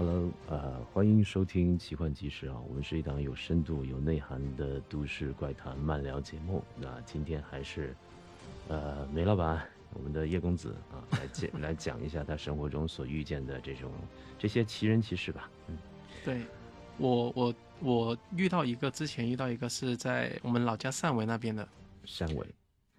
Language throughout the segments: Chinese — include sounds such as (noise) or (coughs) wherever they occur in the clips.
Hello，呃，欢迎收听奇幻集市啊，我们是一档有深度、有内涵的都市怪谈漫聊节目。那今天还是，呃，梅老板，我们的叶公子啊，来讲 (laughs) 来讲一下他生活中所遇见的这种这些奇人奇事吧。嗯，对我我我遇到一个，之前遇到一个是在我们老家汕尾那边的。汕尾。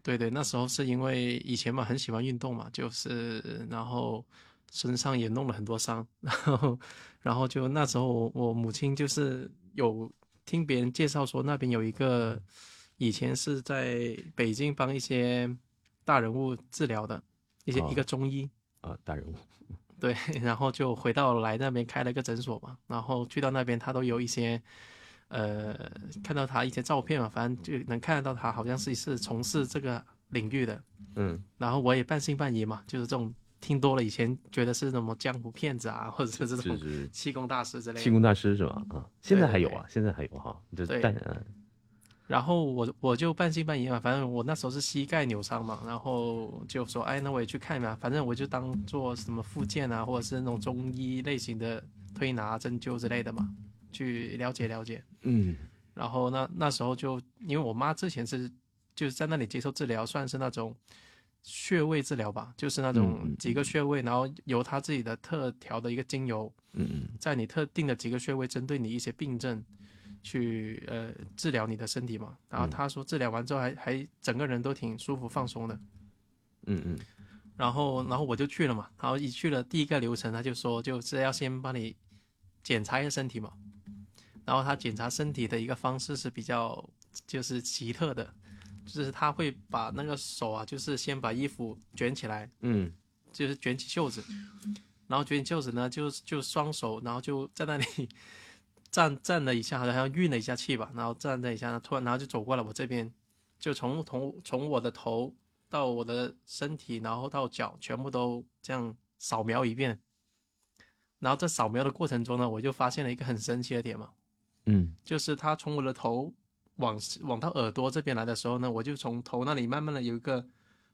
对对，那时候是因为以前嘛很喜欢运动嘛，就是然后。身上也弄了很多伤，然后，然后就那时候我我母亲就是有听别人介绍说那边有一个以前是在北京帮一些大人物治疗的一些一个中医。啊大人物，(laughs) 对，然后就回到来那边开了个诊所嘛，然后去到那边他都有一些呃看到他一些照片嘛，反正就能看得到他好像是是从事这个领域的，嗯，然后我也半信半疑嘛，就是这种。听多了，以前觉得是什么江湖骗子啊，或者是这种气功大师之类的。气功大师是吧？啊，现在还有啊，现在还有哈。对。但。然后我我就半信半疑嘛，反正我那时候是膝盖扭伤嘛，然后就说，哎，那我也去看嘛，反正我就当做什么复健啊，或者是那种中医类型的推拿、针灸之类的嘛，去了解了解。嗯。然后那那时候就因为我妈之前是就是在那里接受治疗，算是那种。穴位治疗吧，就是那种几个穴位，然后由他自己的特调的一个精油，嗯嗯，在你特定的几个穴位，针对你一些病症，去呃治疗你的身体嘛。然后他说治疗完之后还还整个人都挺舒服放松的，嗯嗯。然后然后我就去了嘛，然后一去了第一个流程，他就说就是要先帮你检查一下身体嘛。然后他检查身体的一个方式是比较就是奇特的。就是他会把那个手啊，就是先把衣服卷起来，嗯，就是卷起袖子，然后卷起袖子呢，就就双手，然后就在那里站站了一下，好像运了一下气吧，然后站在一下，突然然后就走过来我这边，就从从从我的头到我的身体，然后到脚，全部都这样扫描一遍。然后在扫描的过程中呢，我就发现了一个很神奇的点嘛，嗯，就是他从我的头。往往到耳朵这边来的时候呢，我就从头那里慢慢的有一个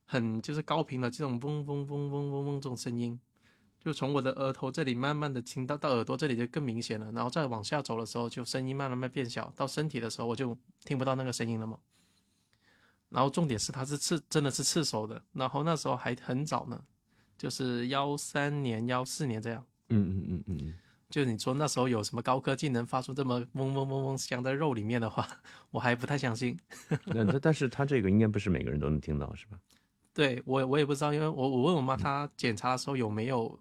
很就是高频的这种嗡嗡嗡嗡嗡嗡这种声音，就从我的额头这里慢慢的听到到耳朵这里就更明显了，然后再往下走的时候就声音慢慢慢变小，到身体的时候我就听不到那个声音了嘛。然后重点是它是刺真的是刺手的，然后那时候还很早呢，就是幺三年幺四年这样。嗯嗯嗯嗯嗯。就你说那时候有什么高科技能发出这么嗡嗡嗡嗡响在肉里面的话，我还不太相信。那那但是他这个应该不是每个人都能听到，是吧？对我我也不知道，因为我我问我妈，她检查的时候有没有。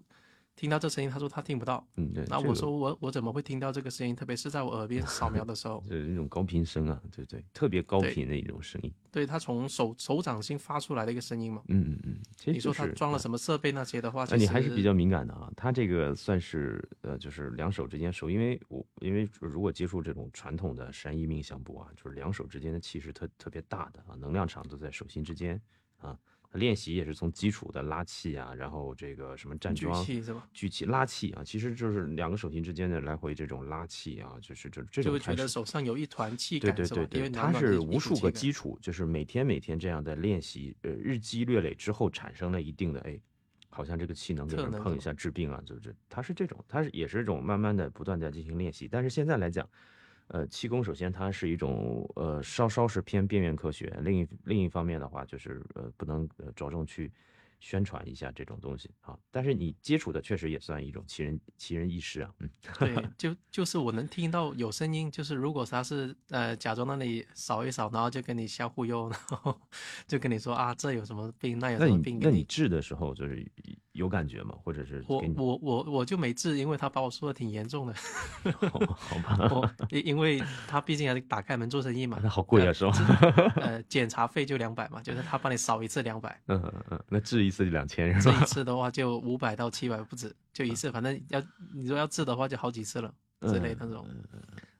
听到这声音，他说他听不到。嗯，对。那我说我我怎么会听到这个声音？特别是在我耳边扫描的时候，(laughs) 就是那种高频声啊，对对，特别高频的一种声音。对他从手手掌心发出来的一个声音嘛。嗯嗯嗯。其实你说他装了什么设备那些的话，那你还是比较敏感的啊。他这个算是呃，就是两手之间手，因为我因为如果接触这种传统的山医命相簿啊，就是两手之间的气是特特别大的啊，能量场都在手心之间啊。练习也是从基础的拉气啊，然后这个什么站桩、举气是吧？举气拉气啊，其实就是两个手心之间的来回这种拉气啊，就是这这种。就会觉得手上有一团气感，对对对对，它是无数个基础，就是每天每天这样的练习，呃，日积月累之后产生了一定的哎，好像这个气能给人碰一下治病啊，就是它是这种，它是也是这种慢慢的不断在进行练习，但是现在来讲。呃，气功首先它是一种呃，稍稍是偏边缘科学。另一另一方面的话，就是呃，不能呃着重去。宣传一下这种东西啊，但是你接触的确实也算一种奇人奇人异事啊。嗯，对，(laughs) 就就是我能听到有声音，就是如果他是呃假装那里扫一扫，然后就跟你瞎忽悠，然后 (laughs) 就跟你说啊这有什么病那有什么病，那你治的时候就是有感觉吗？或者是我我我我就没治，因为他把我说的挺严重的。(laughs) 好吧，因因为他毕竟还是打开门做生意嘛。那好贵啊，是吧？(laughs) 呃，检查费就两百嘛，就是他帮你扫一次两百。嗯嗯嗯，那治。一次就两千，这一次的话就五百到七百不止，就一次，反正要你说要治的话就好几次了之类那种。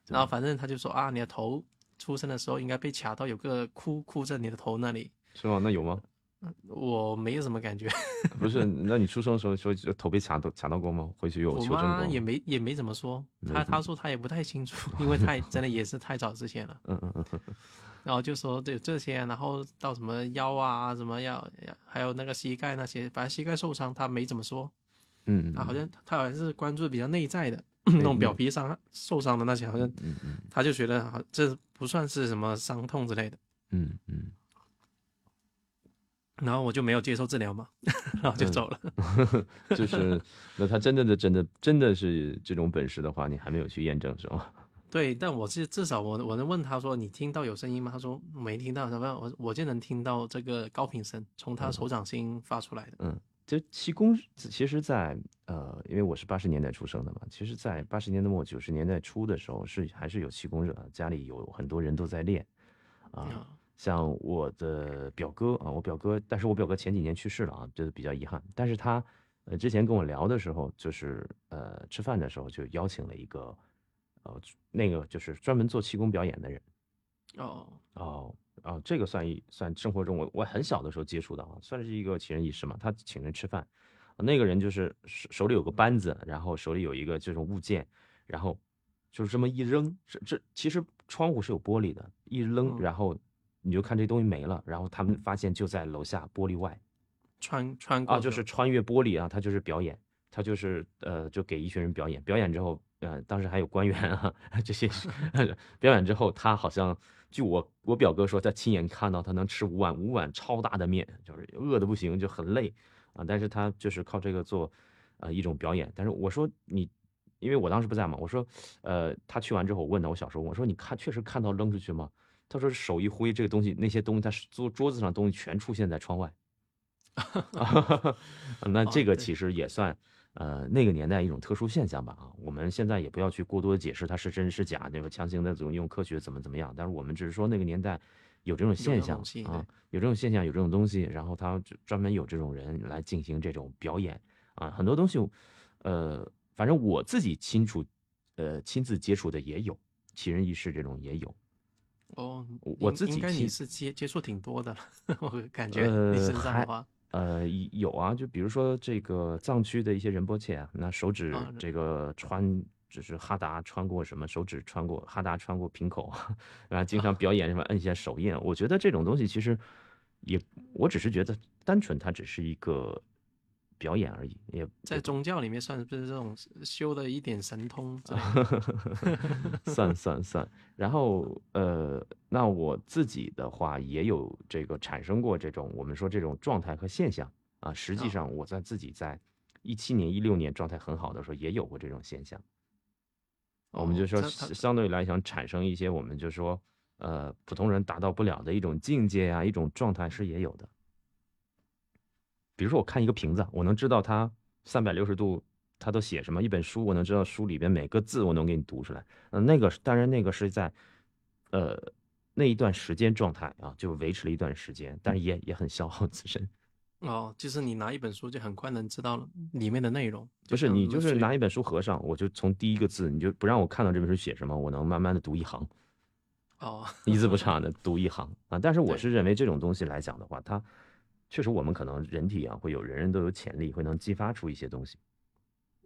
然后反正他就说啊，你的头出生的时候应该被卡到，有个窟窟在你的头那里。是吗？那有吗？我没有什么感觉。(laughs) 不是，那你出生的时候说头被卡到卡到过吗？回去有求证过？我妈也没也没怎么说，他他说他也不太清楚，因为太 (laughs) 真的也是太早之前了。嗯嗯嗯。(laughs) 然后就说对这些，然后到什么腰啊，什么要，还有那个膝盖那些，反正膝盖受伤他没怎么说。嗯，他好像他好像是关注比较内在的 (clears throat) 那种表皮伤受伤的那些，好像嗯嗯他就觉得好这不算是什么伤痛之类的。嗯嗯，然后我就没有接受治疗嘛，然后就走了。(laughs) 就是那他真的的真的真的是这种本事的话，你还没有去验证是吗？(laughs) 对，但我是至少我我能问他说你听到有声音吗？他说没听到，什么我我就能听到这个高频声从他手掌心发出来的。嗯，就气功其实，在呃，因为我是八十年代出生的嘛，其实，在八十年代末九十年代初的时候是还是有气功热，家里有很多人都在练啊。像我的表哥啊，我表哥，但是我表哥前几年去世了啊，这是比较遗憾。但是他呃之前跟我聊的时候，就是呃吃饭的时候就邀请了一个呃那个就是专门做气功表演的人。哦哦哦，这个算一算生活中我我很小的时候接触的啊，算是一个奇人异事嘛。他请人吃饭，那个人就是手手里有个扳子，然后手里有一个这种物件，然后就是这么一扔，这这其实窗户是有玻璃的，一扔然后。你就看这东西没了，然后他们发现就在楼下玻璃外，穿穿过啊，就是穿越玻璃啊，他就是表演，他就是呃，就给一群人表演，表演之后，呃，当时还有官员啊 (laughs) 这些，(laughs) 表演之后，他好像据我我表哥说，他亲眼看到他能吃五碗五碗超大的面，就是饿的不行，就很累啊，但是他就是靠这个做呃一种表演，但是我说你，因为我当时不在嘛，我说呃，他去完之后，我问他，我小时候我说你看确实看到扔出去吗？他说：“手一挥，这个东西，那些东西，他桌桌子上东西全出现在窗外。(laughs) 那这个其实也算，呃，那个年代一种特殊现象吧。啊，我们现在也不要去过多的解释它是真是假，对吧？强行的总用科学怎么怎么样。但是我们只是说那个年代有这种现象啊，有这种现象，有这种东西，然后他专门有这种人来进行这种表演啊。很多东西，呃，反正我自己清楚，呃，亲自接触的也有奇人异事这种也有。”哦，我自己应该你是接接触挺多的，我感觉你身上的话，呃，有啊，就比如说这个藏区的一些仁波切啊，那手指这个穿，就是哈达穿过什么，手指穿过哈达穿过瓶口，然后经常 (laughs) 表演什么摁一下手印，我觉得这种东西其实也，我只是觉得单纯它只是一个。表演而已，也在宗教里面算是不是这种修的一点神通？(laughs) 算算算。然后呃，那我自己的话也有这个产生过这种我们说这种状态和现象啊。实际上我在自己在一七年、一六年状态很好的时候也有过这种现象。我们就说相对来讲产生一些我们就说呃普通人达到不了的一种境界啊，一种状态是也有的。比如说，我看一个瓶子，我能知道它三百六十度，它都写什么？一本书，我能知道书里边每个字，我能给你读出来。嗯，那个当然那个是在，呃，那一段时间状态啊，就维持了一段时间，但是也也很消耗自身。哦，就是你拿一本书就很快能知道里面的内容。不是，你就是拿一本书合上，我就从第一个字，你就不让我看到这本书写什么，我能慢慢的读一行。哦，一字不差的读一行啊。但是我是认为这种东西来讲的话，它。确实，我们可能人体啊，会有人人都有潜力，会能激发出一些东西。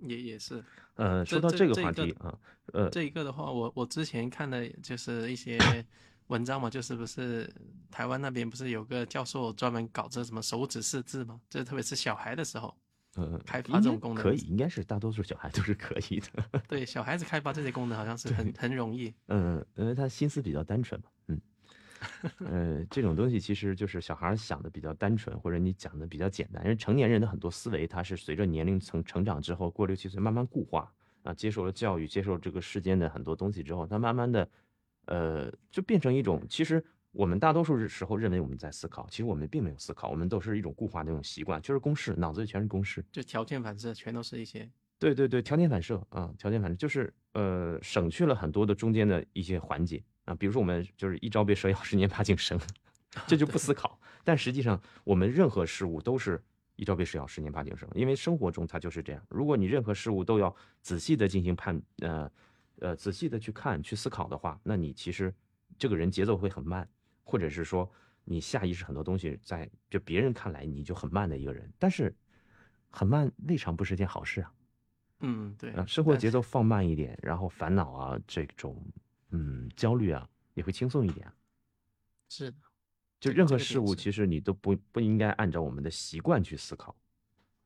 也也是，呃，说到这个话题啊，呃，这一个的话，我我之前看的就是一些 (coughs) 文章嘛，就是不是台湾那边不是有个教授专门搞这什么手指识字嘛？这特别是小孩的时候，呃，开发这种功能可以，应该是大多数小孩都是可以的。对，小孩子开发这些功能好像是 (laughs) 很很容易。嗯，因为他心思比较单纯嘛，嗯。呃，这种东西其实就是小孩想的比较单纯，或者你讲的比较简单。因为成年人的很多思维，他是随着年龄层成长之后，过六七岁慢慢固化啊，接受了教育，接受这个世间的很多东西之后，他慢慢的，呃，就变成一种。其实我们大多数时候认为我们在思考，其实我们并没有思考，我们都是一种固化的那种习惯，就是公式，脑子里全是公式，就条件反射，全都是一些。对对对，条件反射啊，条件反射就是呃，省去了很多的中间的一些环节。啊，比如说我们就是一朝被蛇咬，十年怕井绳，(laughs) 这就不思考。但实际上，我们任何事物都是一朝被蛇咬，十年怕井绳，因为生活中它就是这样。如果你任何事物都要仔细的进行判，呃，呃，仔细的去看、去思考的话，那你其实这个人节奏会很慢，或者是说你下意识很多东西在就别人看来你就很慢的一个人。但是很慢未尝不是件好事啊。嗯，对啊，生活节奏放慢一点，然后烦恼啊这种。嗯，焦虑啊，也会轻松一点。是的，就任何事物，其实你都不不应该按照我们的习惯去思考，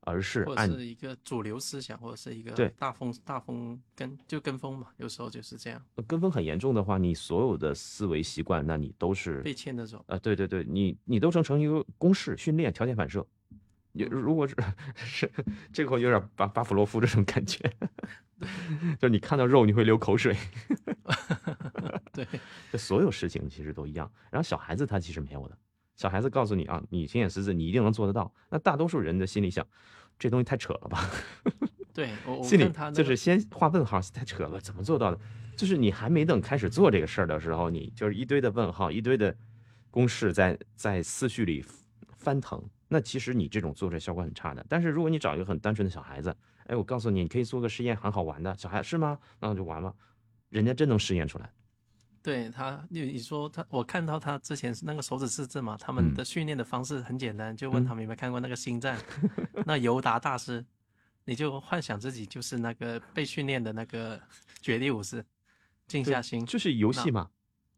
而是或者是一个主流思想，或者是一个对大风大风跟就跟风嘛，有时候就是这样。跟风很严重的话，你所有的思维习惯，那你都是被牵着走。啊，对对对，你你都成成一个公式训练条件反射。你如果是 (laughs) 是这个有点巴巴甫洛夫这种感觉，就你看到肉你会流口水。(laughs) 对，这所有事情其实都一样。然后小孩子他其实没有的，小孩子告诉你啊，你心眼识字，你一定能做得到。那大多数人的心里想，这东西太扯了吧？对，我 (laughs) 心里他就是先画问号，太扯了，怎么做到的？就是你还没等开始做这个事儿的时候，你就是一堆的问号，一堆的公式在在思绪里翻腾。那其实你这种做出来效果很差的。但是如果你找一个很单纯的小孩子，哎，我告诉你，你可以做个实验，很好玩的。小孩是吗？那就玩了，人家真能实验出来。对他，你你说他，我看到他之前是那个手指试字嘛，他们的训练的方式很简单，就问他们有没有看过那个星战，(laughs) 那尤达大师，你就幻想自己就是那个被训练的那个绝地武士，静下心，就是游戏嘛。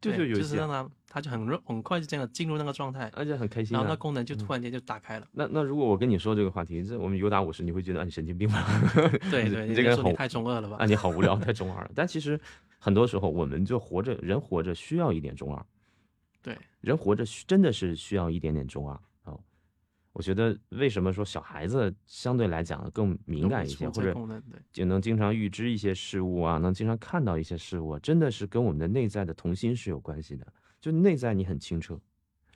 对，就是让他，他就很很快就这样进入那个状态，而且很开心。然后那功能就突然间就打开了。那那如果我跟你说这个话题，这我们有打五十，你会觉得啊你神经病吗？对 (laughs) 对，你这个人好太中二了吧？啊，你好无聊，太中二了。但其实很多时候，我们就活着，人活着需要一点中二。对，人活着真的是需要一点点中二。我觉得为什么说小孩子相对来讲更敏感一些，或者就能经常预知一些事物啊，能经常看到一些事物，真的是跟我们的内在的童心是有关系的。就内在你很清澈，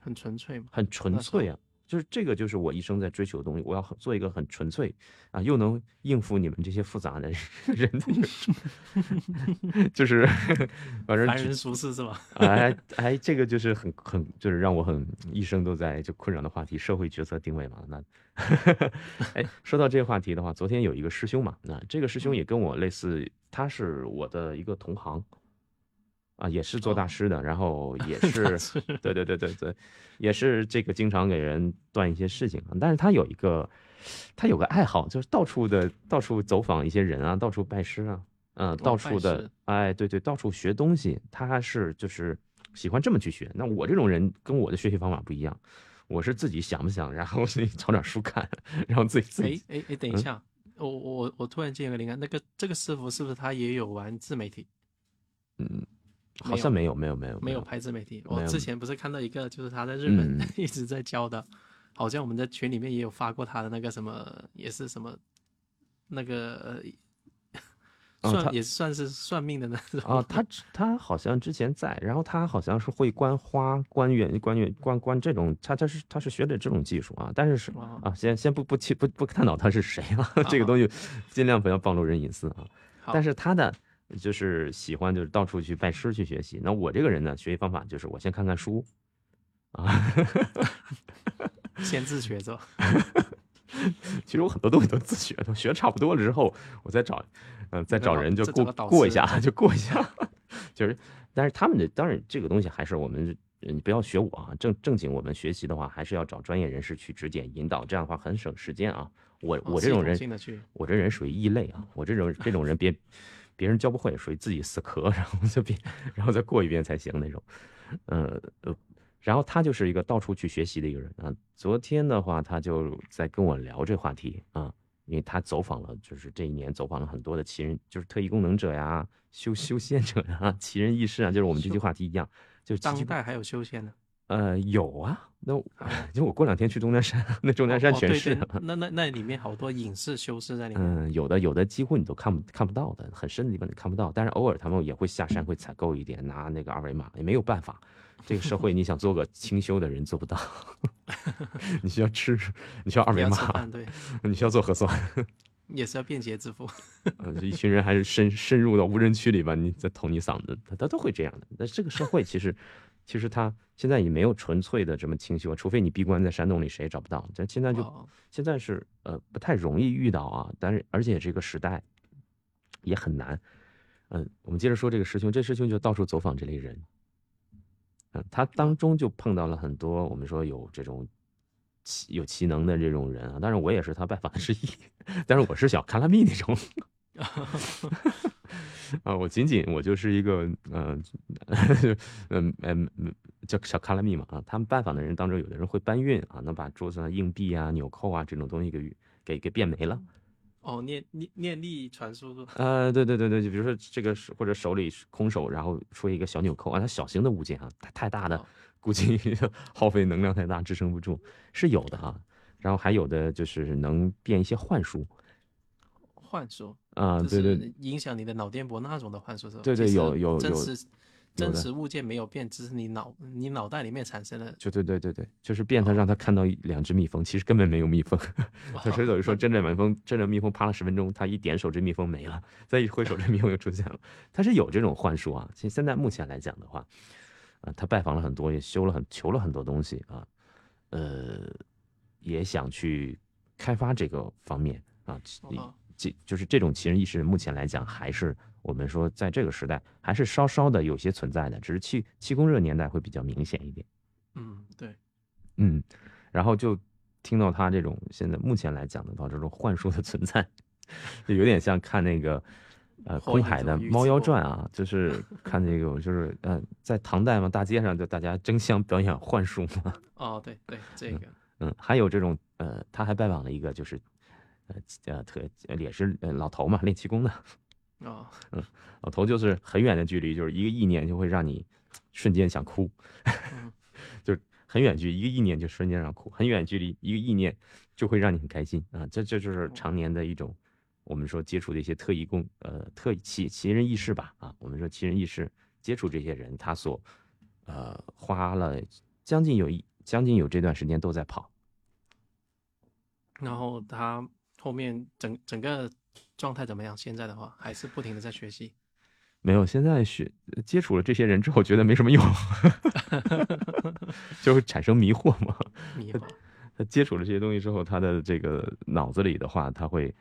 很纯粹嘛，很纯粹啊。就是这个，就是我一生在追求的东西。我要做一个很纯粹啊，又能应付你们这些复杂的 (laughs) 人的，(laughs) 就是 (laughs) 反正凡人俗世是吧？哎哎，这个就是很很就是让我很一生都在就困扰的话题，社会角色定位嘛。那哎，说到这个话题的话，昨天有一个师兄嘛，那这个师兄也跟我类似，他是我的一个同行。啊，也是做大师的，然后也 (laughs) 是，对对对对对，也是这个经常给人断一些事情。但是他有一个，他有个爱好，就是到处的到处走访一些人啊，到处拜师啊，嗯，到处的，哎，对对，到处学东西。他是就是喜欢这么去学。那我这种人跟我的学习方法不一样，我是自己想不想，然后自己找点书看，然后自己自己。哎哎哎，等一下，我我我突然间有个灵感，那个这个师傅是不是他也有玩自媒体？嗯。好像没有没有没有没有拍自媒体。我之前不是看到一个，就是他在日本 (laughs) 一直在教的，好像我们在群里面也有发过他的那个什么，也是什么那个算也算是算命的那种啊。他他好像之前在，然后他好像是会观花、观远、观远、观观这种，他他是他是学的这种技术啊。但是是啊，先先不不去不不探讨他是谁了，(laughs) 这个东西尽量不要暴露人隐私啊。但是他的。就是喜欢，就是到处去拜师去学习。那我这个人呢，学习方法就是我先看看书，啊，(laughs) 先自学着。(laughs) (laughs) 其实我很多东西都自学，都学差不多了之后，我再找，嗯，再找人就过过一下，就过一下。就是，但是他们的当然这个东西还是我们，你不要学我啊。正正经我们学习的话，还是要找专业人士去指点引导，这样的话很省时间啊。我我这种人，我这人属于异类啊。我这种这种人别。别人教不会，属于自己死磕，(laughs) 然后就别，然后再过一遍才行那种。呃呃，然后他就是一个到处去学习的一个人啊。昨天的话，他就在跟我聊这话题啊，因为他走访了，就是这一年走访了很多的奇人，就是特异功能者呀、修修仙者呀、(laughs) 奇人异事啊，就是我们这句话题一样，就当代还有修仙的。呃，有啊，那就我过两天去终南山，那终南山全是。那那那里面好多隐士修士在里面。嗯，有的有的几乎你都看不看不到的，很深的地方你看不到。但是偶尔他们也会下山，会采购一点，拿那个二维码，也没有办法。这个社会你想做个清修的人做不到，(laughs) 你需要吃，你需要二维码，对，你需要做核酸，(laughs) 也是要便捷支付。嗯，(laughs) 一群人还是深深入到无人区里吧，你再捅你嗓子，他他都会这样的。那这个社会其实。其实他现在也没有纯粹的这么清修，除非你闭关在山洞里，谁也找不到。这现在就现在是呃不太容易遇到啊，但是而且这个时代也很难。嗯，我们接着说这个师兄，这师兄就到处走访这类人。嗯，他当中就碰到了很多我们说有这种奇有奇能的这种人啊，当然我也是他拜访之一，(laughs) 但是我是小卡拉密那种。(laughs) 啊，我仅仅我就是一个，嗯，嗯 (laughs) 嗯叫小卡拉米嘛啊。他们拜访的人当中，有的人会搬运啊，能把桌子上硬币啊、纽扣啊这种东西给给给变没了。哦，念念念力传输是吧？呃，对对对对，就比如说这个或者手里空手，然后出一个小纽扣啊，它小型的物件啊，太太大的估计 (laughs) 耗费能量太大，支撑不住，是有的啊。然后还有的就是能变一些幻术，幻术啊，对对，影响你的脑电波那种的幻术是吧？对对，有有有。真实物件没有变，只是你脑你脑袋里面产生了。就对对对对，就是变他让他看到两只蜜蜂，其实根本没有蜜蜂。(laughs) 他所以说，真正蜜蜂，真正蜜蜂趴了十分钟，他一点手，这蜜蜂没了；再一挥手，这蜜蜂又出现了。他是有这种幻术啊。其实现在目前来讲的话，啊，他拜访了很多，也修了很求了很多东西啊，呃，也想去开发这个方面啊。这就是这种奇人异事，目前来讲还是。我们说，在这个时代还是稍稍的有些存在的，只是气气功热年代会比较明显一点。嗯，对，嗯，然后就听到他这种现在目前来讲的话，这种幻术的存在，(laughs) 就有点像看那个呃空海的《猫妖传》啊，就是看那个就是呃在唐代嘛，大街上就大家争相表演幻术嘛。哦，对对，这个，嗯，还有这种呃，他还拜访了一个就是呃呃特也是老头嘛，练气功的。啊，(laughs) 嗯，老头就是很远的距离，就是一个意念就会让你瞬间想哭，(laughs) 就是很远距离，一个意念就瞬间让哭，很远距离一个意念就会让你很开心啊，这这就是常年的一种我们说接触的一些特异功，呃，特奇奇人异事吧啊，我们说奇人异事接触这些人，他所呃花了将近有一将近有这段时间都在跑，然后他后面整整个。状态怎么样？现在的话还是不停的在学习。没有，现在学接触了这些人之后，觉得没什么用，(laughs) 就会产生迷惑嘛。(laughs) 迷惑。他接触了这些东西之后，他的这个脑子里的话，他会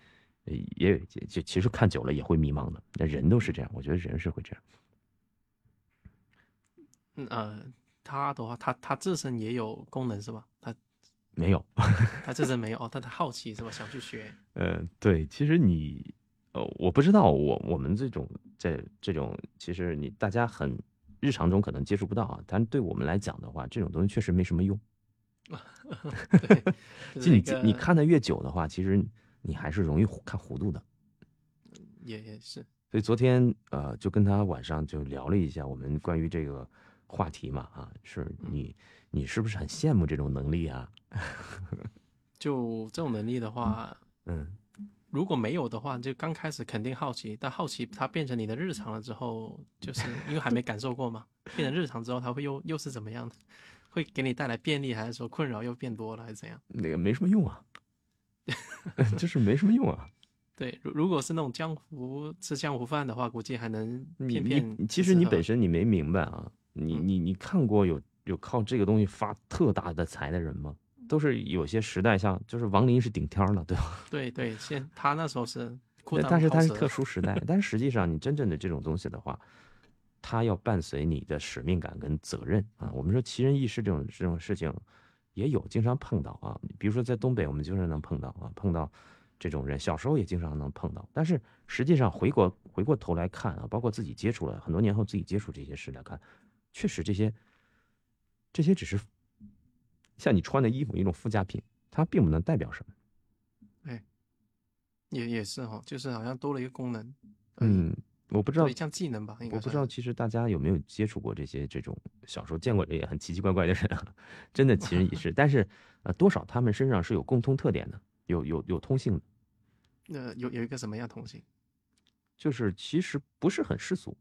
也就其实看久了也会迷茫的。那人都是这样，我觉得人是会这样。嗯呃，他的话，他他自身也有功能是吧？他。没有，(laughs) 他这真没有哦，但他好奇是吧？想去学。(laughs) 呃，对，其实你，呃，我不知道，我我们这种在这种，其实你大家很日常中可能接触不到啊，但对我们来讲的话，这种东西确实没什么用。(laughs) 对，你你看的越久的话，其实你还是容易看糊涂的。也也是。所以昨天呃，就跟他晚上就聊了一下我们关于这个话题嘛，啊，是你。你是不是很羡慕这种能力啊？(laughs) 就这种能力的话，嗯，如果没有的话，就刚开始肯定好奇，但好奇它变成你的日常了之后，就是因为还没感受过嘛，变成日常之后，它会又又是怎么样的？会给你带来便利，还是说困扰又变多了，还是怎样？那个没什么用啊，就是没什么用啊。对，如如果是那种江湖吃江湖饭的话，估计还能骗骗。其实你本身你没明白啊，你你你看过有。有靠这个东西发特大的财的人吗？都是有些时代，像就是王林是顶天了，对吧？(laughs) 对对，现他那时候是，但是他是特殊时代。(laughs) 但是实际上，你真正的这种东西的话，他要伴随你的使命感跟责任啊。我们说奇人异事这种这种事情也有，经常碰到啊。比如说在东北，我们经常能碰到啊，碰到这种人，小时候也经常能碰到。但是实际上回过回过头来看啊，包括自己接触了很多年后，自己接触这些事来看，确实这些。这些只是像你穿的衣服一种附加品，它并不能代表什么。哎，也也是哈，就是好像多了一个功能。嗯，我不知道像技能吧，应该我不知道，其实大家有没有接触过这些这种小时候见过这些很奇奇怪怪的人啊？真的奇人异事，(laughs) 但是呃，多少他们身上是有共通特点的，有有有通性的。那有有一个什么样通性？就是其实不是很世俗，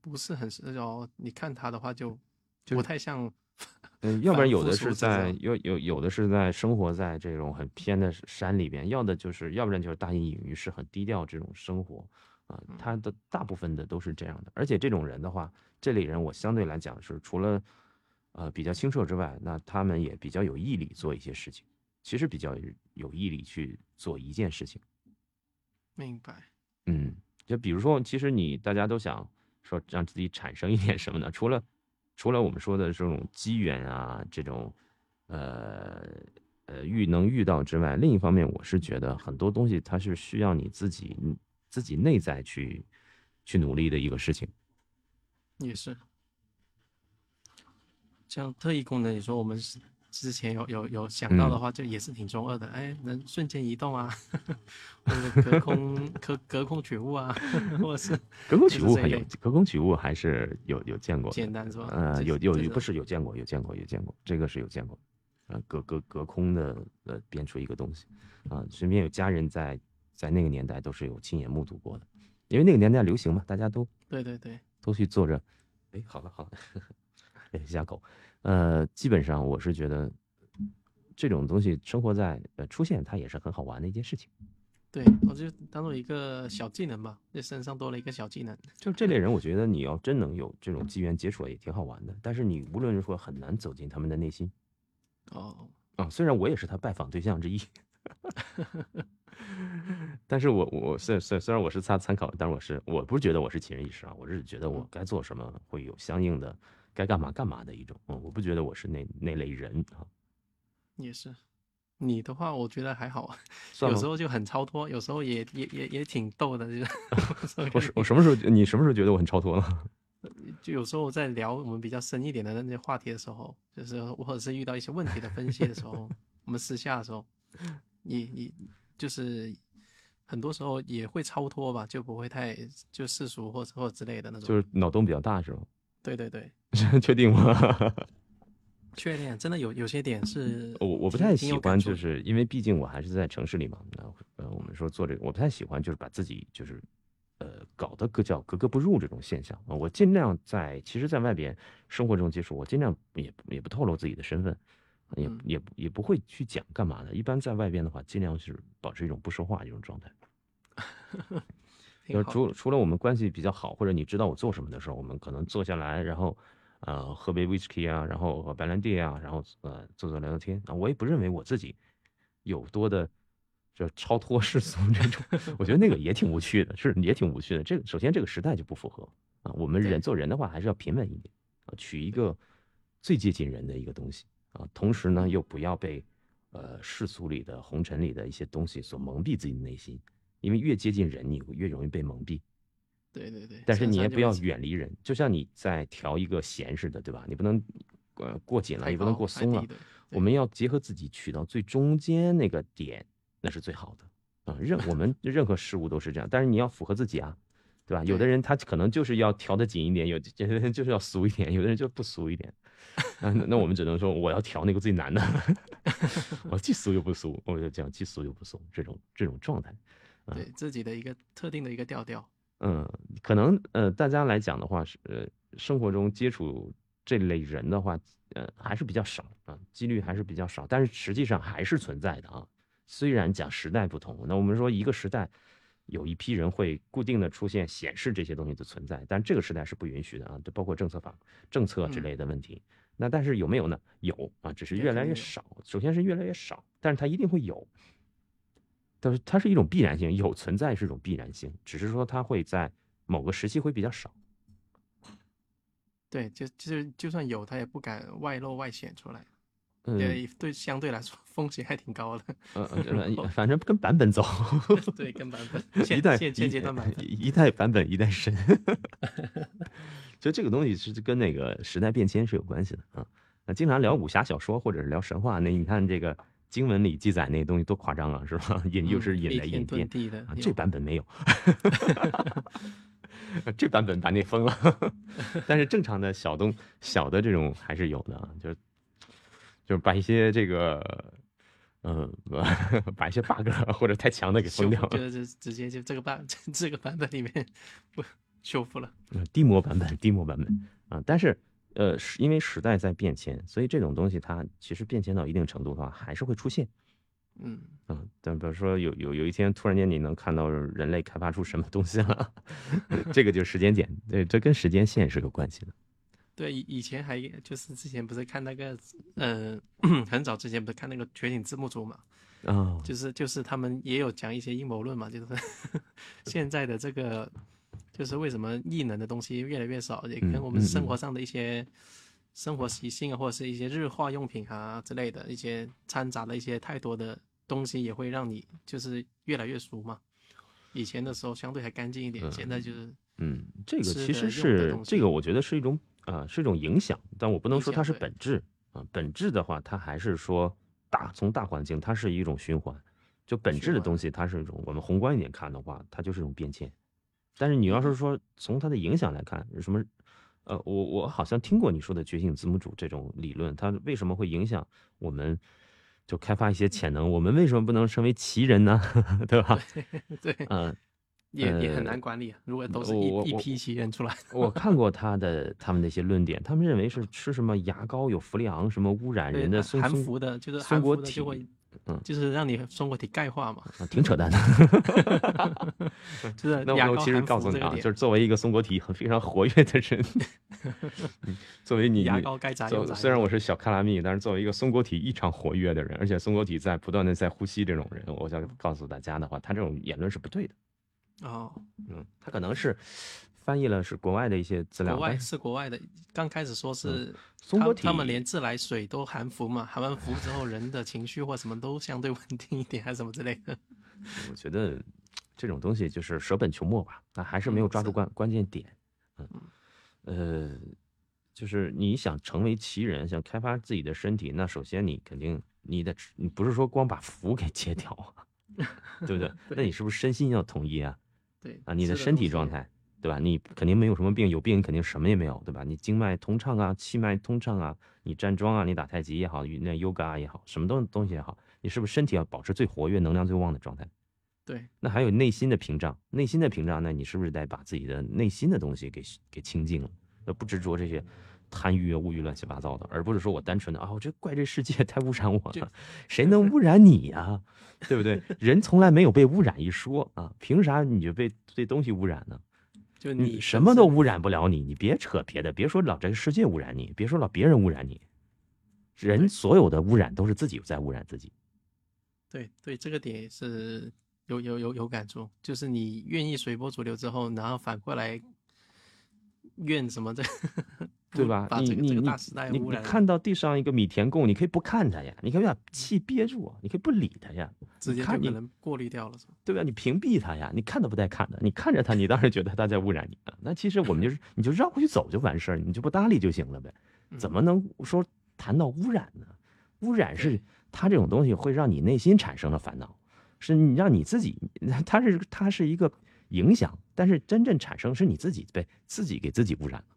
不是很世哦。你看他的话就。不太像，(laughs) 嗯，要不然有的是在有有有的是在生活在这种很偏的山里边，要的就是要不然就是大隐隐于市很低调这种生活，啊，他的大部分的都是这样的。而且这种人的话，这类人我相对来讲是除了，呃，比较清澈之外，那他们也比较有毅力做一些事情，其实比较有毅力去做一件事情。明白。嗯，就比如说，其实你大家都想说让自己产生一点什么呢？除了除了我们说的这种机缘啊，这种，呃呃遇能遇到之外，另一方面，我是觉得很多东西它是需要你自己自己内在去去努力的一个事情。也是，像特异功能，你说我们是之前有有有想到的话，就也是挺中二的。哎，能瞬间移动啊，(laughs) 或者隔空隔隔空取物啊，或者是 (laughs) 隔空取物还有隔空取物还是有有见过，简单是吧？呃，有有不是有见过有见过有见过，这个是有见过。呃，隔隔隔空的呃编出一个东西，啊，身边有家人在在那个年代都是有亲眼目睹过的，因为那个年代流行嘛，大家都对对对，都去做着。哎，好了好了，(laughs) 哎，下狗。呃，基本上我是觉得这种东西生活在呃出现，它也是很好玩的一件事情。对，我就当做一个小技能吧，这身上多了一个小技能。就这类人，我觉得你要真能有这种机缘接触，也挺好玩的。但是你无论如何很难走进他们的内心。哦，啊，虽然我也是他拜访对象之一，(laughs) 但是我我虽虽虽然我是参参考，但是我是我不是觉得我是奇人异事啊，我是觉得我该做什么会有相应的。该干嘛干嘛的一种，嗯，我不觉得我是那那类人啊。也是，你的话我觉得还好，有时候就很超脱，有时候也也也也挺逗的。就 (laughs) 是我什么时候你什么时候觉得我很超脱了？(laughs) 就有时候在聊我们比较深一点的那些话题的时候，就是或者是遇到一些问题的分析的时候，我们私下的时候，你你就是很多时候也会超脱吧，就不会太就世俗或者或者之类的那种，就是脑洞比较大是吗？对对对，(laughs) 确定吗？(laughs) 确定，真的有有些点是，我我不太喜欢，就是因为毕竟我还是在城市里嘛。那呃，我们说做这个，我不太喜欢，就是把自己就是呃搞得格叫格格不入这种现象啊。我尽量在其实，在外边生活中接触，我尽量也也不透露自己的身份，也也也不会去讲干嘛的。一般在外边的话，尽量是保持一种不说话这种状态。(laughs) 就除除了我们关系比较好，或者你知道我做什么的时候，我们可能坐下来，然后，呃，喝杯 whisky 啊，然后喝白兰地啊，然后呃，坐坐聊聊天啊。我也不认为我自己有多的就超脱世俗这种，(laughs) 我觉得那个也挺无趣的，是也挺无趣的。这个首先这个时代就不符合啊。我们人做人的话还是要平稳一点啊，取一个最接近人的一个东西啊，同时呢又不要被呃世俗里的红尘里的一些东西所蒙蔽自己的内心。因为越接近人，你越容易被蒙蔽。对对对。但是你也不要远离人，就像你在调一个弦似的，对吧？你不能呃过紧了，也不能过松了。我们要结合自己，取到最中间那个点，那是最好的啊。任我们任何事物都是这样，但是你要符合自己啊，对吧？有的人他可能就是要调的紧一点，有有的人 (laughs) 就是要俗一点，有的人就不俗一点。那那我们只能说，我要调那个最难的。(laughs) 我既俗又不俗，我就讲既俗又不俗这种这种状态。对自己的一个特定的一个调调，嗯，可能呃，大家来讲的话是呃，生活中接触这类人的话，呃，还是比较少啊，几率还是比较少，但是实际上还是存在的啊。虽然讲时代不同，那我们说一个时代有一批人会固定的出现显示这些东西的存在，但这个时代是不允许的啊，就包括政策法、政策之类的问题。那但是有没有呢？有啊，只是越来越少。首先是越来越少，但是它一定会有。但是它是一种必然性，有存在是一种必然性，只是说它会在某个时期会比较少。对，就就就算有，它也不敢外露外显出来。嗯对，相对来说风险还挺高的。嗯，反正跟版本走。(laughs) 对，跟版本。(laughs) 一代现阶段版本，一代版本一代神。(laughs) 所以这个东西是跟那个时代变迁是有关系的啊。那经常聊武侠小说或者是聊神话，那你看这个。经文里记载那东西多夸张啊，是吧？(laughs) 引又是引来引变，(laughs) 这版本没有，这版本把那封了。(laughs) 但是正常的小东小的这种还是有的，就是就是把一些这个，嗯，把一些 bug 或者太强的给封掉了，就是直接就这个版这个版本里面不修复了。低模版本，低模版本啊，但是。呃，是因为时代在变迁，所以这种东西它其实变迁到一定程度的话，还是会出现。嗯嗯，但比如说有有有一天突然间你能看到人类开发出什么东西了，(laughs) 这个就是时间点，对，这跟时间线是有关系的。对，以以前还就是之前不是看那个，呃，(coughs) 很早之前不是看那个全景字幕组嘛？啊，就是就是他们也有讲一些阴谋论嘛，就是 (laughs) 现在的这个。就是为什么异能的东西越来越少，也跟我们生活上的一些生活习性啊，或者是一些日化用品啊之类的一些掺杂的一些太多的东西，也会让你就是越来越俗嘛。以前的时候相对还干净一点，现在就是嗯，这个其实是这个，我觉得是一种啊，是一种影响，但我不能说它是本质啊，本质的话，它还是说大从大环境，它是一种循环。就本质的东西，它是一种我们宏观一点看的话，它就是一种变迁。但是你要是说从它的影响来看，什么？呃，我我好像听过你说的觉醒字母组这种理论，它为什么会影响我们？就开发一些潜能，我们为什么不能成为奇人呢？(laughs) 对吧？对，嗯，也也很难管理啊。如果都是一一批奇人出来，我看过他的他们那些论点，他们认为是吃什么牙膏有氟利昂，什么污染人的含氟的，就是松果体。嗯，就是让你松果体钙化嘛，挺扯淡的。(laughs) 就是 (laughs) 那我其实告诉你啊，就是作为一个松果体很非常活跃的人，(laughs) 作为你牙膏该咋用咋虽然我是小卡拉蜜，但是作为一个松果体异常活跃的人，而且松果体在不断的在呼吸这种人，我想告诉大家的话，他这种言论是不对的。哦，嗯，他可能是。翻译了是国外的一些资料，国外是国外的。刚开始说是松果体，他们连自来水都含氟嘛，含完氟之后，人的情绪或什么都相对稳定一点，还是什么之类的。(laughs) 我觉得这种东西就是舍本求末吧，那还是没有抓住关关键点。嗯，呃，就是你想成为奇人，想开发自己的身体，那首先你肯定你得你不是说光把氟给戒 (laughs) 掉啊，对不对？(laughs) 那你是不是身心要统一啊？对啊，你的身体状态。对吧？你肯定没有什么病，有病你肯定什么也没有，对吧？你经脉通畅啊，气脉通畅啊，你站桩啊，你打太极也好，那 yoga 也好，什么东东西也好，你是不是身体要保持最活跃、能量最旺的状态？对。那还有内心的屏障，内心的屏障，那你是不是得把自己的内心的东西给给清净了？那不执着这些贪欲啊、物欲乱七八糟的，而不是说我单纯的啊，我这怪这世界 (laughs) 太污染我了，谁能污染你呀？对不对？(laughs) 人从来没有被污染一说啊，凭啥你就被这东西污染呢？就你什么都污染不了你，你别扯别的，别说老这个世界污染你，别说老别人污染你，人所有的污染都是自己在污染自己。对对，这个点是有有有有感触，就是你愿意随波逐流之后，然后反过来怨什么的。对吧？(laughs) 你你你你你看到地上一个米田共，你可以不看它呀，你可以把气憋住，你可以不理它呀，直接就可能过滤掉了，对吧？你屏蔽它呀，你看都不带看的，你看着它，你当然觉得它在污染你啊。那其实我们就是，你就绕过去走就完事儿，你就不搭理就行了呗。(laughs) 怎么能说谈到污染呢？污染是它这种东西会让你内心产生了烦恼，是你让你自己，它是它是一个影响，但是真正产生是你自己被自己给自己污染了。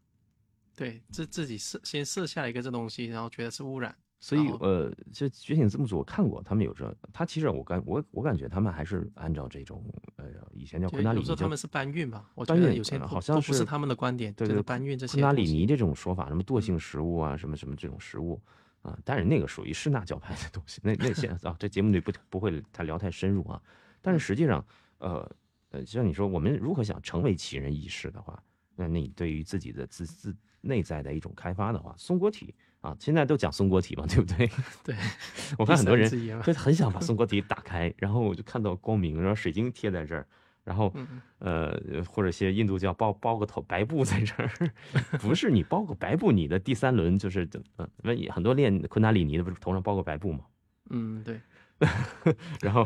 对，自自己设先设下一个这东西，然后觉得是污染，所以呃，就觉醒字幕组我看过，他们有这，他其实我感我我感觉他们还是按照这种呃以前叫昆达里尼，他们是搬运吧？我觉得有些好像不是他们的观点，对对，搬运这些昆达里尼这种说法，什么惰性食物啊，什么什么这种食物啊，但是那个属于施纳教派的东西，那那些 (laughs) 啊，这节目里不不会太聊太深入啊，但是实际上呃呃，像你说我们如何想成为奇人异士的话，那你对于自己的自自。内在的一种开发的话，松果体啊，现在都讲松果体嘛，对不对？(laughs) 对，我看很多人就很想把松果体打开，然后我就看到光明，然后水晶贴在这儿，然后呃，或者些印度教包包个头白布在这儿，(laughs) 不是你包个白布，你的第三轮就是嗯，那很多练昆达里尼的不是头上包个白布吗？嗯，对，(laughs) 然后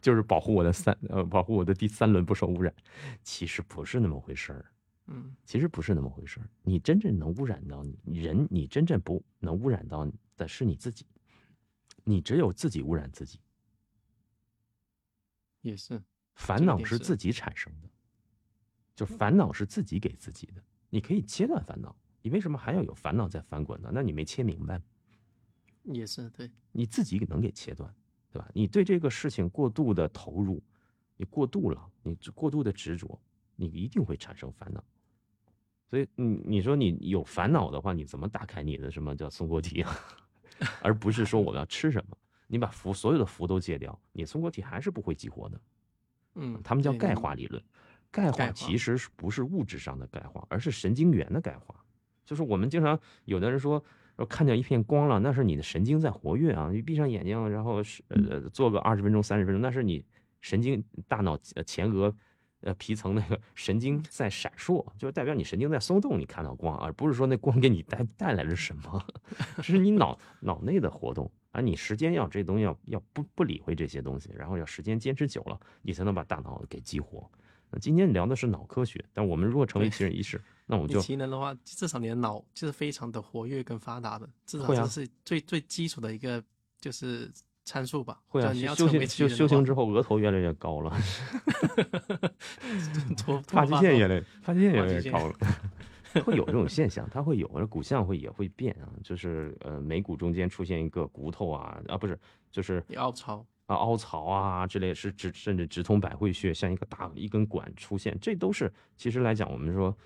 就是保护我的三呃，保护我的第三轮不受污染，其实不是那么回事儿。嗯，其实不是那么回事儿。你真正能污染到你人，你真正不能污染到的是你自己。你只有自己污染自己。也是，烦恼是自己产生的，就烦恼是自己给自己的。你可以切断烦恼，你为什么还要有烦恼在翻滚呢？那你没切明白。也是对，你自己能给切断，对吧？你对这个事情过度的投入，你过度了，你过度的执着，你一定会产生烦恼。所以，你你说你有烦恼的话，你怎么打开你的什么叫松果体啊？(laughs) 而不是说我要吃什么？你把福所有的福都戒掉，你松果体还是不会激活的。嗯，他们叫钙化理论，钙化其实是不是物质上的钙化，而是神经元的钙化。就是我们经常有的人说，说看见一片光了，那是你的神经在活跃啊。你闭上眼睛，然后是呃做个二十分钟、三十分钟，那是你神经大脑前额。呃，皮层那个 (laughs) 神经在闪烁，就是代表你神经在松动，你看到光，而不是说那光给你带带来了什么，(laughs) 这是你脑脑内的活动啊。你时间要这东西要要不不理会这些东西，然后要时间坚持久了，你才能把大脑给激活。今天聊的是脑科学，但我们如果成为奇人异士，那我就奇能的话，至少你的脑就是非常的活跃跟发达的，至少这是最最基础的一个就是参数吧。会啊，你要修行修修行之后，额头越来越高了，脱 (laughs) 发际线越来发际线越来越高了。(laughs) 会有这种现象，它会有，而骨相会也会变啊，就是呃眉骨中间出现一个骨头啊啊不是，就是凹槽，啊凹槽啊之类，是直甚至直通百会穴，像一个大一根管出现，这都是其实来讲，我们说，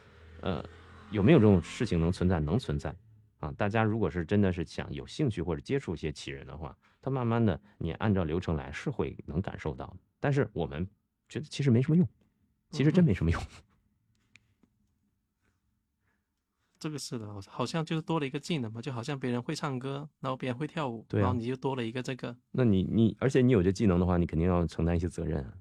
呃，有没有这种事情能存在？能存在啊！大家如果是真的是想有兴趣或者接触一些奇人的话，他慢慢的你按照流程来是会能感受到的。但是我们觉得其实没什么用，其实真没什么用。(laughs) 这个是的，好好像就是多了一个技能嘛，就好像别人会唱歌，然后别人会跳舞，对啊然后你就多了一个这个。那你你而且你有这技能的话，你肯定要承担一些责任啊。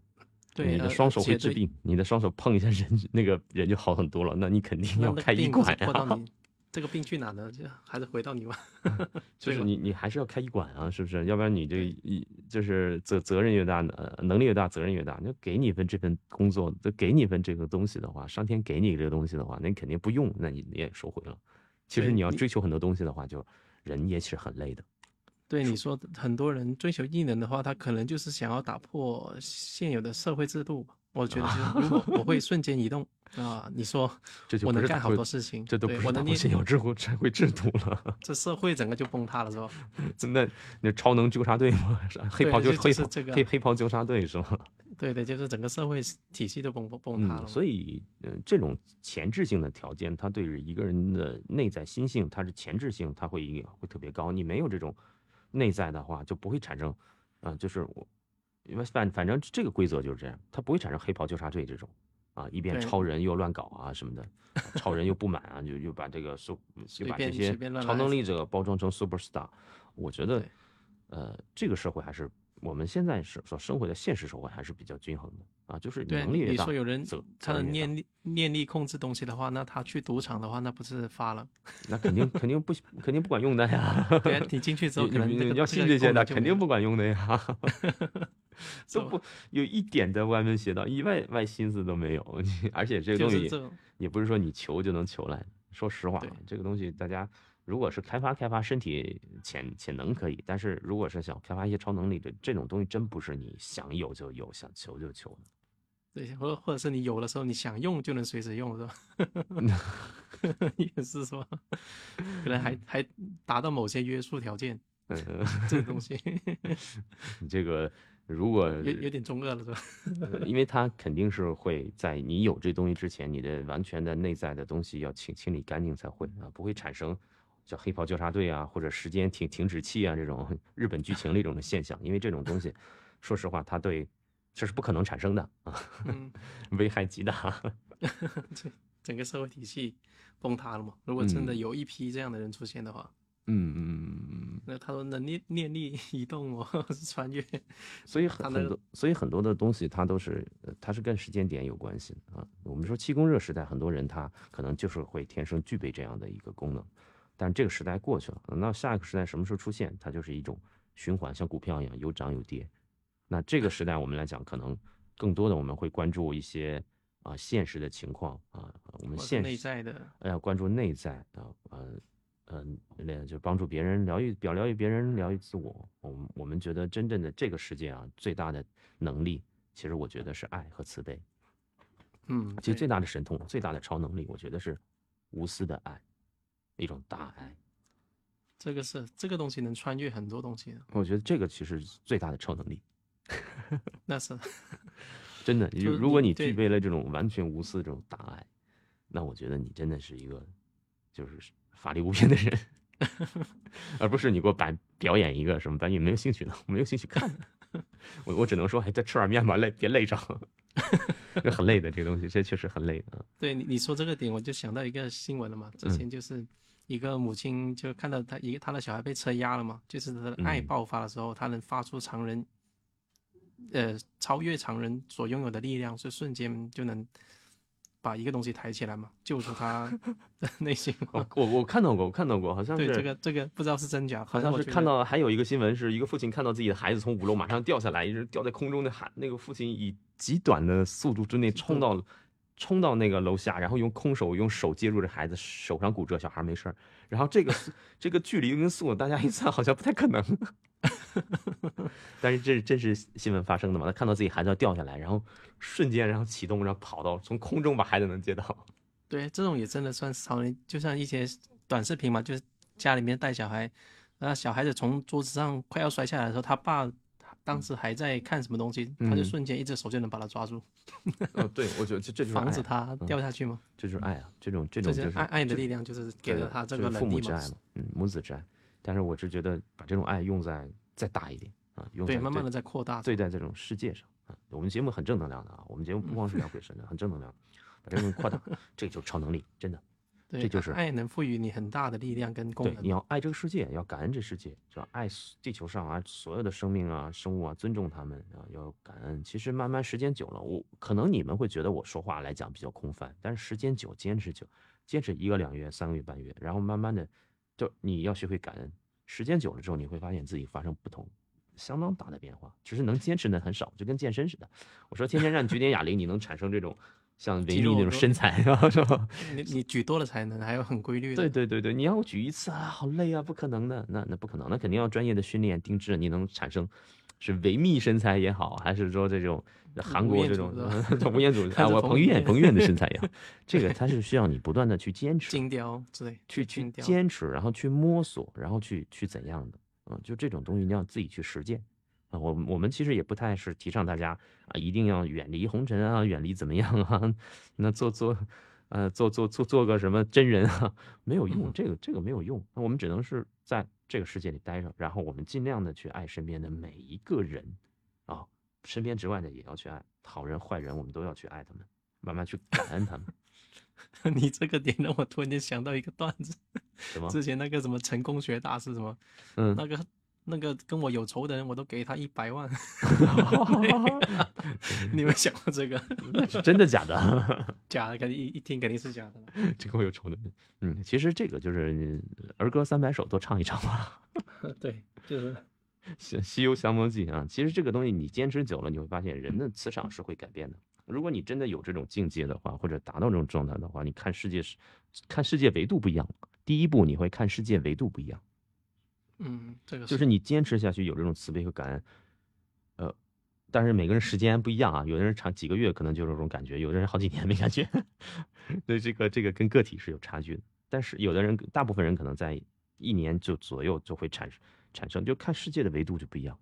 对，呃你的双手会治病，你的双手碰一下人，那个人就好很多了。那你肯定要开医馆呀、或到你这个病去哪呢？就还是回到你 (laughs) 吧。就是你你还是要开医馆啊，是不是？要不然你这一就是责责任越大，呃，能力越大，责任越大。那给你一份这份工作，就给你一份这个东西的话，上天给你这个东西的话，那你肯定不用，那你你也收回了。其实你要追求很多东西的话，就人也是很累的。对你说，很多人追求异能的话，他可能就是想要打破现有的社会制度。我觉得，如果我会 (laughs) 瞬间移动啊，你说我能干好多事情，这都不是打破对我能念现有制度社会制度了。(laughs) 这社会整个就崩塌了，是吧？真的那超能纠察队吗？是黑袍纠就黑袍就是这个黑黑袍纠察队是吗？(laughs) 对对，就是整个社会体系都崩崩崩塌了。嗯，所以，嗯、这种前置性的条件，它对于一个人的内在心性，它是前置性，它会会特别高。你没有这种内在的话，就不会产生，啊、就是我，因为反反正这个规则就是这样，它不会产生黑袍纠察队这种，啊，一边超人又乱搞啊什么的，超人又不满啊，就又把这个 (laughs) 就就把这便些超能力者包装成 super star。我觉得，呃，这个社会还是我们现在是所生活的现实社会还是比较均衡的啊，就是能力越大，说有人责他的念力念力控制东西的话，那他去赌场的话，那不是发了？那肯定肯定不肯定不管用的呀。(laughs) 对啊，你进去之后你可能这个你你要信这些的，肯定不管用的呀。(laughs) 都不有一点的歪门邪道，一外外心思都没有。你 (laughs) 而且这个东西也不是说你求就能求来。说实话对，这个东西大家如果是开发开发身体潜潜能可以，但是如果是想开发一些超能力的这种东西，真不是你想有就有，想求就求的。对，或或者是你有的时候你想用就能随时用，是吧？(laughs) 也是说，可能还 (laughs) 还达到某些约束条件，呃，(laughs) 这个东西你这个如果有有点中二了，是吧？呃因为它肯定是会在你有这东西之前，你的完全的内在的东西要清清理干净才会啊，不会产生叫黑袍纠察队啊或者时间停停止器啊这种 (laughs) 日本剧情的一种的现象。因为这种东西，(laughs) 说实话，它对这是不可能产生的啊，嗯，(laughs) 危害极大。这整个社会体系崩塌了嘛。如果真的嗯有一批这样的人出现的话，嗯嗯嗯，那他说能念念力移动哦，是穿越，所以很很多，所以很多的东西它都是呃它是跟时间点有关系的啊。我们说气功热时代，很多人他可能就是会天生具备这样的一个功能，但这个时代过去了，那下一个时代什么时候出现，它就是一种循环，像股票一样有涨有跌。那这个时代我们来讲，可能更多的我们会关注一些啊、现实的情况啊，我们现实在的，呃要关注内在啊，呃嗯，那，就帮助别人疗愈，表疗愈别人，疗愈自我。我们我们觉得真正的这个世界啊，最大的能力，其实我觉得是爱和慈悲。嗯，其实最大的神通，最大的超能力，我觉得是无私的爱，一种大爱。这个是这个东西能穿越很多东西的，我觉得这个其实最大的超能力。(laughs) 那是 (laughs) 真的，就如果你具备了这种完全无私的这种大爱，那我觉得你真的是一个就是法力无边的人，(laughs) 而不是你给我摆表演一个什么白你没有兴趣的，我没有兴趣看。我我只能说，哎，再吃碗面吧，累别累着，这很累的这个东西，这确实很累的。对你你说这个点，我就想到一个新闻了嘛。之嗯前就是一个母亲就看到他一个他的小孩被车压了嘛，就是他的爱嗯爆发的时候，他能发出常人，呃，超越常人所拥有的力量，是瞬间就能把一个东西抬起来嘛，救出他 (laughs) 的内心。我我看到过，我看到过，好像对这个这个不知道是真假，好像是看到还有一个新闻，是一个父亲看到自己的孩子从五楼马上掉下来，一直掉在空中的喊，那个父亲以极短的速度之内冲到冲到那个楼下，然后用空手用手接住这孩子，手上骨折，小孩没事儿。然后这个这个距离跟速度，大家一算好像不太可能。(laughs) 但是这是真实新闻发生的嘛？他看到自己孩子要掉下来，然后瞬间然后启动，然后跑到从空中把孩子能接到。对，这种也真的算超人，就像一些短视频嘛，就是家里面带小孩，那小孩子从桌子上快要摔下来的时候，他爸当时还在看什么东西，他就瞬间一只手就能把他抓住。哦，对，我觉得这 (laughs) 这就是防止他掉下去吗？这就是爱啊，这种这种就是爱爱的力量，就是给了他这个父母之爱嘛，嗯，母子之爱。但是我是觉得把这种爱用在再大一点啊，用对，慢慢的在扩大，对待这种世界上啊。我们节目很正能量的啊，我们节目不光是 (laughs) 聊鬼神的，很正能量，把这种扩大，(laughs) 这就是超能力，真的。这就是爱能赋予你很大的力量跟功能。对，你要爱这个世界，要感恩这世界，是吧？爱地球上啊所有的生命啊生物啊，尊重他们啊，要感恩。其实慢慢时间久了，我可能你们会觉得我说话来讲比较空泛，但是时间久，坚持久，坚持一个两月、三个月、半月，然后慢慢的，就你要学会感恩。时间久了之后，你会发现自己发生不同，相当大的变化。其实能坚持的很少，就跟健身似的。我说天天让你举点哑铃，你能产生这种。像维密那种身材啊，是吧？(laughs) 你你举多了才能，还有很规律的。对对对对，你要我举一次啊，好累啊，不可能的。那那不可能，那肯定要专业的训练定制，你能产生是维密身材也好，还是说这种韩国这种 (laughs) 吴彦祖 (laughs) 啊，我彭于晏彭于晏的身材也好，这个它是需要你不断的去坚持，精雕之类，去去坚持，然后去摸索，然后去去怎样的，嗯，就这种东西你要自己去实践。我我们其实也不太是提倡大家啊，一定要远离红尘啊，远离怎么样啊？(laughs) 那做做，呃，做做做做个什么真人啊，没有用，这个这个没有用。那我们只能是在这个世界里待着，然后我们尽量的去爱身边的每一个人啊，身边之外的也要去爱，好人坏人我们都要去爱他们，慢慢去感恩他们。(laughs) 你这个点让我突然间想到一个段子，什 (laughs) 么？之前那个什么成功学大师什么，嗯，那个。那个跟我有仇的人，我都给他一百万。(laughs) 你们想过这个？(laughs) 是真的假的？(laughs) 假的，肯定一一听肯定是假的。这跟我有仇的人，嗯，其实这个就是儿歌三百首多唱一唱嘛。对，就是《西游降魔记》啊。其实这个东西你坚持久了，你会发现人的磁场是会改变的。如果你真的有这种境界的话，或者达到这种状态的话，你看世界是看世界维度不一样。第一步，你会看世界维度不一样。嗯，这个就是你坚持下去，有这种慈悲和感恩，呃，但是每个人时间不一样啊，有的人长几个月可能就有这种感觉，有的人好几年没感觉，(laughs) 所以这个这个跟个体是有差距的。但是有的人，大部分人可能在一年就左右就会产生产生，就看世界的维度就不一样。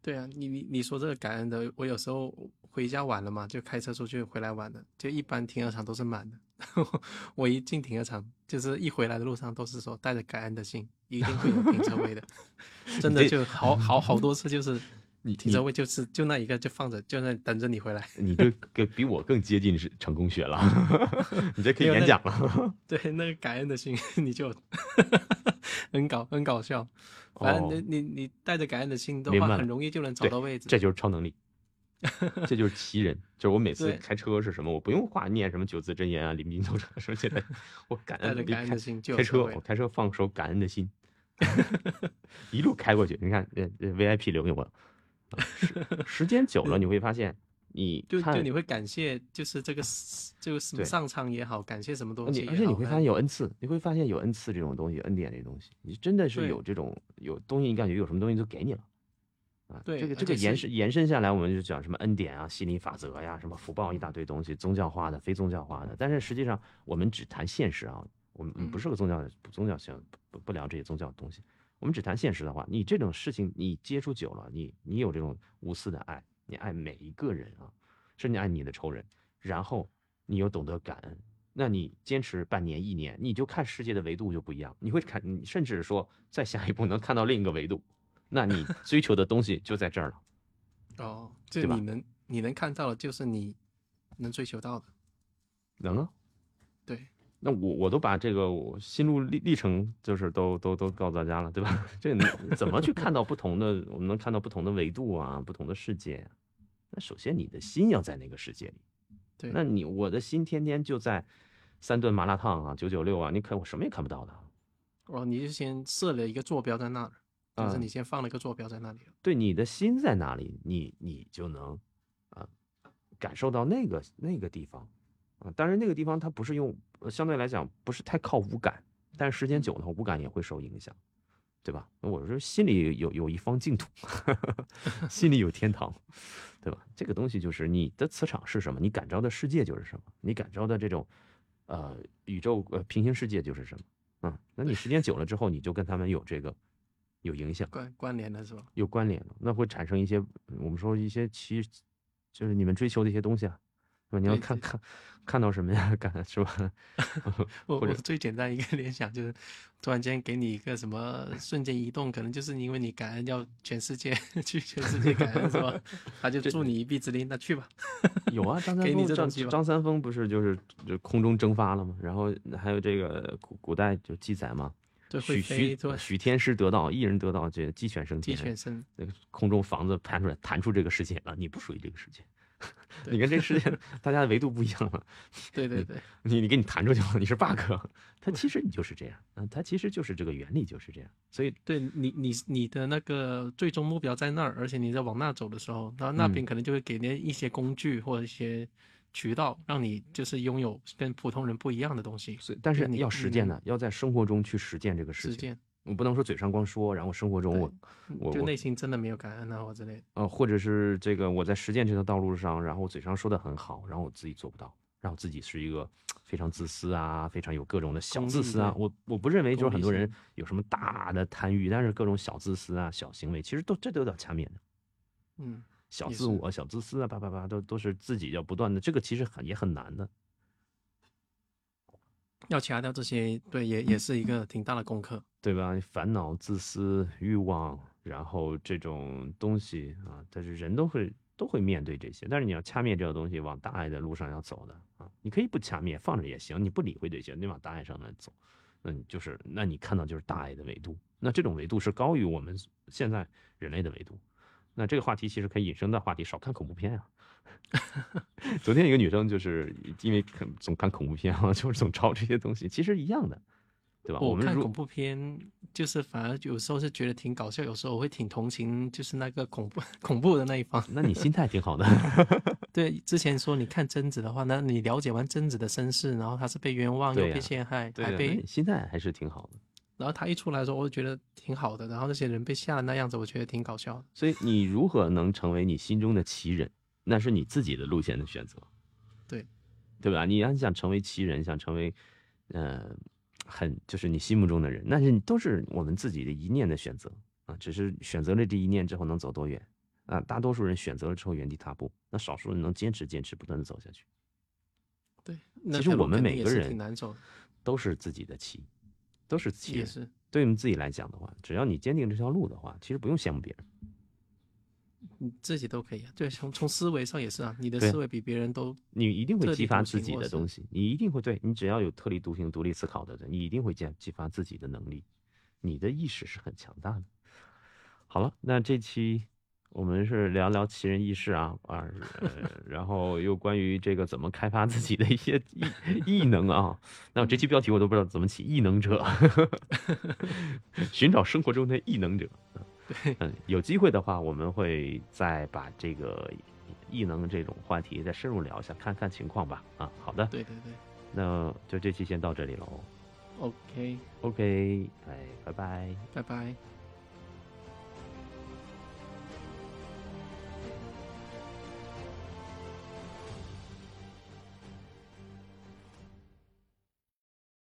对啊，你你你说这个感恩的，我有时候回家晚了嘛，就开车出去回来晚的，就一般停车场都是满的。(laughs) 我一进停车场，就是一回来的路上都是说带着感恩的心，一定会有停车位的。(laughs) 真的就好好好多次，就是 (laughs) 你停车位就是就那一个就放着，就那等着你回来。你这个比我更接近是成功学了，你这可以演讲了。对，那个感恩的心你就很搞很搞笑。反正你你你带着感恩的心的话，很容易就能找到位置。这就是超能力，(laughs) 这就是奇人。就是我每次开车是什么，我不用话念什么九字真言啊、临兵斗者什么之类的，我感恩感恩的心开车，我开车放手感恩的心，(laughs) 一路开过去。你看，呃，VIP 留给我，(laughs) 时间久了你会发现。你就就你会感谢，就是这个就是什么上苍也好，感谢什么东西，而且你会发现有恩赐，你会发现有恩赐这种东西，恩典这东西，你真的是有这种有东西，你感觉有什么东西就给你了啊。对，这个这个延伸延伸下来，我们就讲什么恩典啊、心理法则呀、什么福报一大堆东西，宗教化的、非宗教化的。但是实际上，我们只谈现实啊，我们不是个宗教不宗教性不不聊这些宗教的东西，我们只谈现实的话，你这种事情你接触久了，你你有这种无私的爱。你爱每一个人啊，甚至爱你的仇人，然后你又懂得感恩，那你坚持半年一年，你就看世界的维度就不一样。你会看，你甚至说再下一步能看到另一个维度，那你 (laughs) 追求的东西就在这儿了。哦，就你能你能看到的，就是你能追求到的。能啊。对。那我我都把这个我心路历历程，就是都都都告诉大家了，对吧？(laughs) 这怎么去看到不同的？我们能看到不同的维度啊，不同的世界。那首先你的心要在那个世界里，对，那你我的心天天就在三顿麻辣烫啊，九九六啊，你看我什么也看不到的。哦，你就先设了一个坐标在那儿，就是你先放了一个坐标在那里。对，你的心在哪里，你你就能啊感受到那个那个地方啊。当然，那个地方它不是用相对来讲不是太靠五感，但是时间久了，五感也会受影响，对吧？我说心里有有一方净土，(laughs) 心里有天堂，对吧？这个东西就是你的磁场是什么，你感召的世界就是什么，你感召的这种呃宇宙呃平行世界就是什么。嗯，那你时间久了之后，你就跟他们有这个有影响关关联的是吧？有关联的，那会产生一些我们说一些其就是你们追求的一些东西啊。你要看看看到什么呀？(laughs) 感是吧？(laughs) 我我最简单一个 (laughs) 联想就是，突然间给你一个什么瞬间移动，可能就是因为你感恩要全世界去全世界感恩是吧？他就助你一臂之力，那去吧。有啊，张三丰张张三丰不是就是就空中蒸发了吗？然后还有这个古古代就记载嘛，许许许天师得道，一人得道，这鸡犬升天，鸡犬升，那个空中房子弹出来，弹出这个世界了，你不属于这个世界。(laughs) 你跟这世界大家的维度不一样了，对对对，你你给你弹出去了，你是 bug，它其实你就是这样，嗯，它其实就是这个原理就是这样，所以对你你你的那个最终目标在那儿，而且你在往那走的时候，然后那边可能就会给你一些工具或者一些渠道，让你就是拥有跟普通人不一样的东西。所以，但是你要实践的，要在生活中去实践这个事情。实践。我不能说嘴上光说，然后生活中我我就内心真的没有感恩啊，或之类的。呃，或者是这个我在实践这条道路上，然后我嘴上说的很好，然后我自己做不到，然后自己是一个非常自私啊，非常有各种的小自私啊。我我不认为就是很多人有什么大的贪欲，但是各种小自私啊、小行为，其实都这都有点掐灭的。嗯，小自我、小自私啊，叭叭叭，都都是自己要不断的，这个其实很也很难的。要掐掉这些，对，也也是一个挺大的功课，对吧？烦恼、自私、欲望，然后这种东西啊，但是人都会都会面对这些。但是你要掐灭这个东西，往大爱的路上要走的啊，你可以不掐灭，放着也行，你不理会这些，你往大爱上来走，那你就是，那你看到就是大爱的维度，那这种维度是高于我们现在人类的维度。那这个话题其实可以引申到话题，少看恐怖片啊。(laughs) 昨天一个女生就是因为总看恐怖片啊，(laughs) 就是总抄这些东西，其实一样的，对吧？我看恐怖片就是反而有时候是觉得挺搞笑，有时候我会挺同情，就是那个恐怖 (laughs) 恐怖的那一方。那你心态挺好的。对，之前说你看贞子的话，那你了解完贞子的身世，然后她是被冤枉又被陷害，还被心态还是挺好的。然后他一出来的时候，我就觉得挺好的。然后那些人被吓的那样子，我觉得挺搞笑的。所以你如何能成为你心中的奇人？那是你自己的路线的选择，对，对吧？你要想成为奇人，想成为，呃，很就是你心目中的人，那是都是我们自己的一念的选择啊。只是选择了这一念之后能走多远啊？大多数人选择了之后原地踏步，那少数人能坚持坚持不断的走下去。对，其实我们每个人都是自己的奇，都是也是。对我们自己来讲的话，只要你坚定这条路的话，其实不用羡慕别人。你自己都可以啊，对，从从思维上也是啊，你的思维比别人都，你一定会激发自己的东西，你一定会对你只要有特立独行、独立思考的人，你一定会激激发自己的能力，你的意识是很强大的。好了，那这期我们是聊聊奇人异事啊啊，然后又关于这个怎么开发自己的一些异异能啊，那我这期标题我都不知道怎么起，异能者，(laughs) 寻找生活中的异能者。对，嗯，有机会的话，我们会再把这个异能这种话题再深入聊一下，看看情况吧。啊，好的，对对对，那就这期先到这里喽。OK OK，哎，拜拜，拜拜。